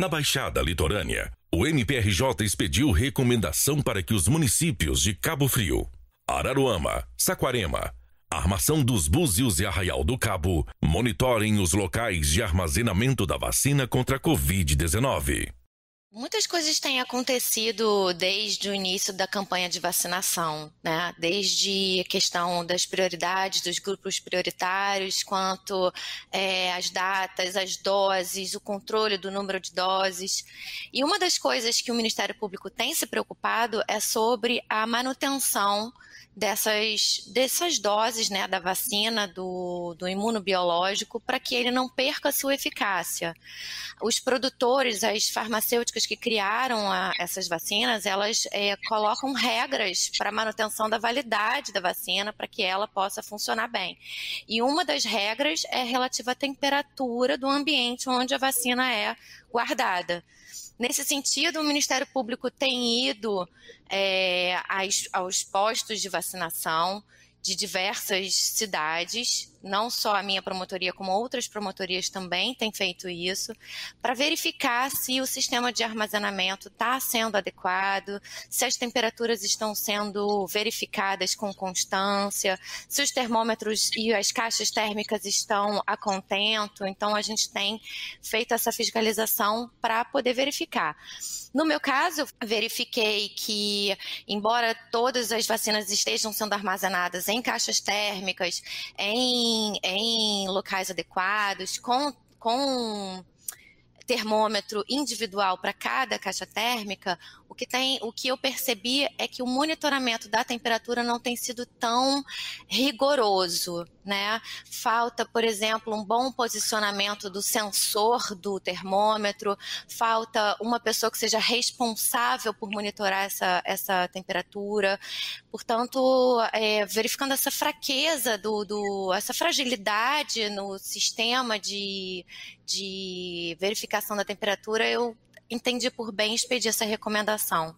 Na Baixada Litorânea, o MPRJ expediu recomendação para que os municípios de Cabo Frio, Araruama, Saquarema, Armação dos Búzios e Arraial do Cabo monitorem os locais de armazenamento da vacina contra a Covid-19. Muitas coisas têm acontecido desde o início da campanha de vacinação, né? Desde a questão das prioridades, dos grupos prioritários, quanto é, as datas, as doses, o controle do número de doses. E uma das coisas que o Ministério Público tem se preocupado é sobre a manutenção dessas, dessas doses né, da vacina, do, do imunobiológico, para que ele não perca sua eficácia. Os produtores, as farmacêuticas que criaram a, essas vacinas, elas é, colocam regras para manutenção da validade da vacina, para que ela possa funcionar bem. E uma das regras é relativa à temperatura do ambiente onde a vacina é guardada. Nesse sentido, o Ministério Público tem ido é, aos postos de vacinação de diversas cidades não só a minha promotoria, como outras promotorias também têm feito isso, para verificar se o sistema de armazenamento está sendo adequado, se as temperaturas estão sendo verificadas com constância, se os termômetros e as caixas térmicas estão a contento. Então, a gente tem feito essa fiscalização para poder verificar. No meu caso, verifiquei que, embora todas as vacinas estejam sendo armazenadas em caixas térmicas, em em, em locais adequados, com, com termômetro individual para cada caixa térmica, o que, tem, o que eu percebi é que o monitoramento da temperatura não tem sido tão rigoroso, né? Falta, por exemplo, um bom posicionamento do sensor do termômetro, falta uma pessoa que seja responsável por monitorar essa, essa temperatura. Portanto, é, verificando essa fraqueza, do, do, essa fragilidade no sistema de, de verificação da temperatura, eu entendi por bem expedir essa recomendação.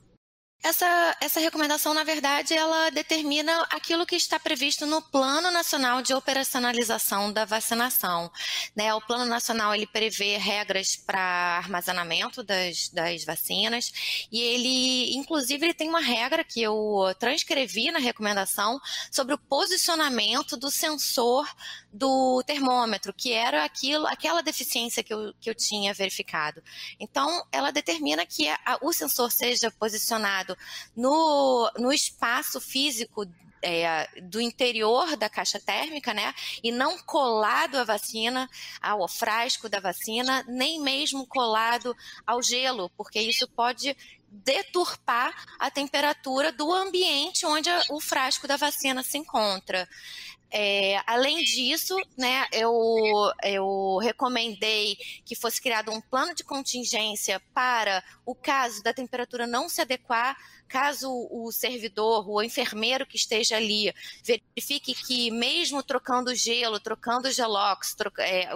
Essa, essa recomendação, na verdade, ela determina aquilo que está previsto no Plano Nacional de Operacionalização da Vacinação. Né? O Plano Nacional ele prevê regras para armazenamento das, das vacinas e ele, inclusive, ele tem uma regra que eu transcrevi na recomendação sobre o posicionamento do sensor do termômetro, que era aquilo, aquela deficiência que eu, que eu tinha verificado. Então, ela determina que a, o sensor seja posicionado no, no espaço físico é, do interior da caixa térmica, né? E não colado à vacina, ao frasco da vacina, nem mesmo colado ao gelo, porque isso pode deturpar a temperatura do ambiente onde o frasco da vacina se encontra. É, além disso, né, eu, eu recomendei que fosse criado um plano de contingência para o caso da temperatura não se adequar, caso o servidor, o enfermeiro que esteja ali, verifique que mesmo trocando gelo, trocando gelox, troca, é,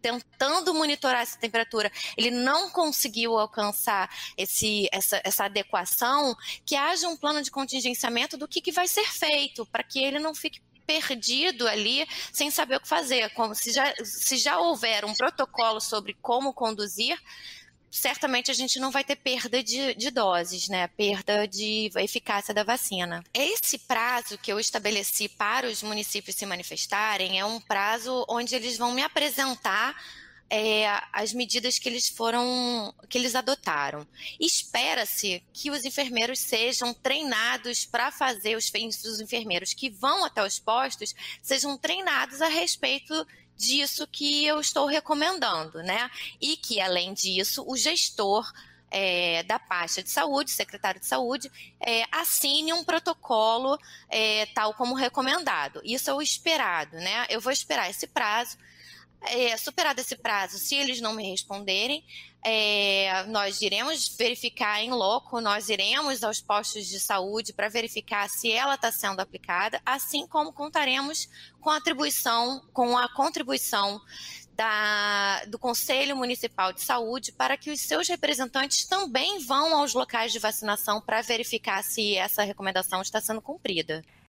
tentando monitorar essa temperatura, ele não conseguiu alcançar esse, essa, essa adequação, que haja um plano de contingenciamento do que, que vai ser feito, para que ele não fique perdido ali sem saber o que fazer. Como se já, se já houver um protocolo sobre como conduzir, certamente a gente não vai ter perda de, de, doses, né? Perda de eficácia da vacina. Esse prazo que eu estabeleci para os municípios se manifestarem é um prazo onde eles vão me apresentar é, as medidas que eles foram, que eles adotaram. Espera-se que os enfermeiros sejam treinados para fazer os, os enfermeiros que vão até os postos sejam treinados a respeito disso que eu estou recomendando, né? E que além disso o gestor é, da pasta de saúde, secretário de saúde, é, assine um protocolo é, tal como recomendado. Isso é o esperado, né? Eu vou esperar esse prazo é, superado esse prazo, se eles não me responderem, é, nós iremos verificar em loco, nós iremos aos postos de saúde para verificar se ela está sendo aplicada, assim como contaremos com a atribuição, com a contribuição da, do Conselho Municipal de Saúde para que os seus representantes também vão aos locais de vacinação para verificar se essa recomendação está sendo cumprida.